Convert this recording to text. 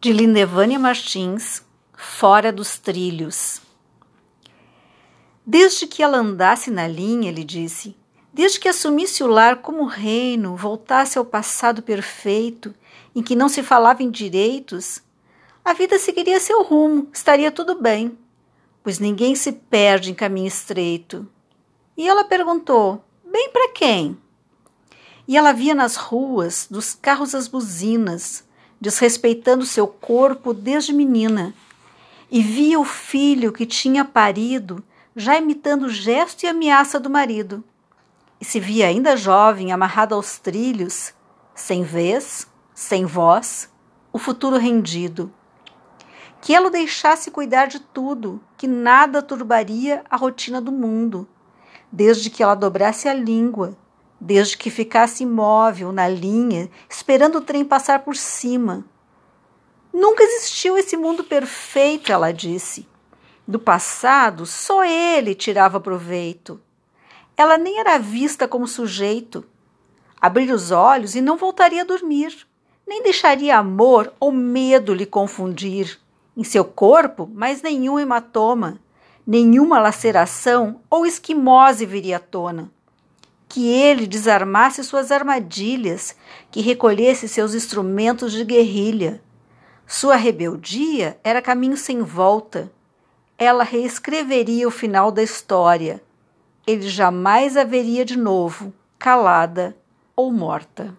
de Lindevânia Martins, Fora dos Trilhos. Desde que ela andasse na linha, ele disse, desde que assumisse o lar como reino, voltasse ao passado perfeito, em que não se falava em direitos, a vida seguiria seu rumo, estaria tudo bem, pois ninguém se perde em caminho estreito. E ela perguntou: bem para quem? E ela via nas ruas, dos carros as buzinas, desrespeitando seu corpo desde menina, e via o filho que tinha parido já imitando o gesto e ameaça do marido. E se via ainda jovem, amarrado aos trilhos, sem vez, sem voz, o futuro rendido. Que ela o deixasse cuidar de tudo, que nada turbaria a rotina do mundo, desde que ela dobrasse a língua desde que ficasse imóvel na linha, esperando o trem passar por cima. Nunca existiu esse mundo perfeito, ela disse. Do passado, só ele tirava proveito. Ela nem era vista como sujeito. Abrir os olhos e não voltaria a dormir, nem deixaria amor ou medo lhe confundir. Em seu corpo, mais nenhum hematoma, nenhuma laceração ou esquimose viria à tona que ele desarmasse suas armadilhas, que recolhesse seus instrumentos de guerrilha. Sua rebeldia era caminho sem volta. Ela reescreveria o final da história. Ele jamais a veria de novo, calada ou morta.